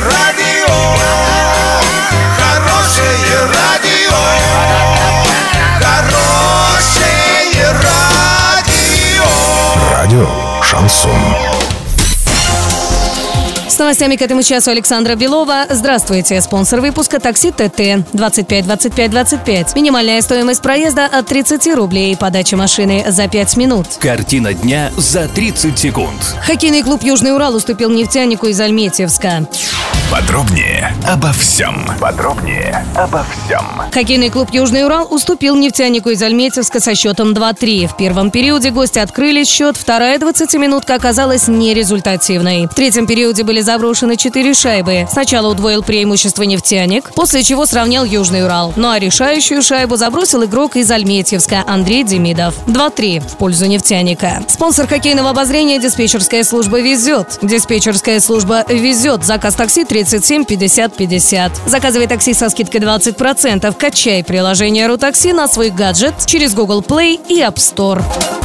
радио, хорошее радио, хорошее радио. Радио «Шансон». С новостями к этому часу Александра Белова. Здравствуйте. Спонсор выпуска такси ТТ 25 25 25. Минимальная стоимость проезда от 30 рублей. Подача машины за 5 минут. Картина дня за 30 секунд. Хоккейный клуб «Южный Урал» уступил нефтянику из Альметьевска. Подробнее обо всем. Подробнее обо всем. Хоккейный клуб «Южный Урал» уступил нефтянику из Альметьевска со счетом 2-3. В первом периоде гости открыли счет, вторая 20-минутка оказалась нерезультативной. В третьем периоде были заброшены 4 шайбы. Сначала удвоил преимущество нефтяник, после чего сравнял Южный Урал. Ну а решающую шайбу забросил игрок из Альметьевска Андрей Демидов. 2-3 в пользу нефтяника. Спонсор хоккейного обозрения диспетчерская служба «Везет». Диспетчерская служба «Везет». Заказ такси 37 50 50. Заказывай такси со скидкой 20%. Качай приложение «Рутакси» на свой гаджет через Google Play и App Store.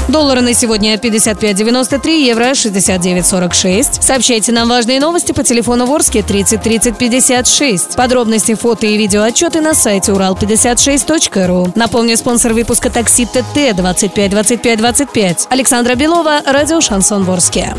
Доллары на сегодня 55.93, евро 69.46. Сообщайте нам важные новости по телефону Ворске 30 30 56. Подробности, фото и видео отчеты на сайте урал56.ру. Напомню, спонсор выпуска такси ТТ 25 25 25. Александра Белова, радио «Шансон Ворске».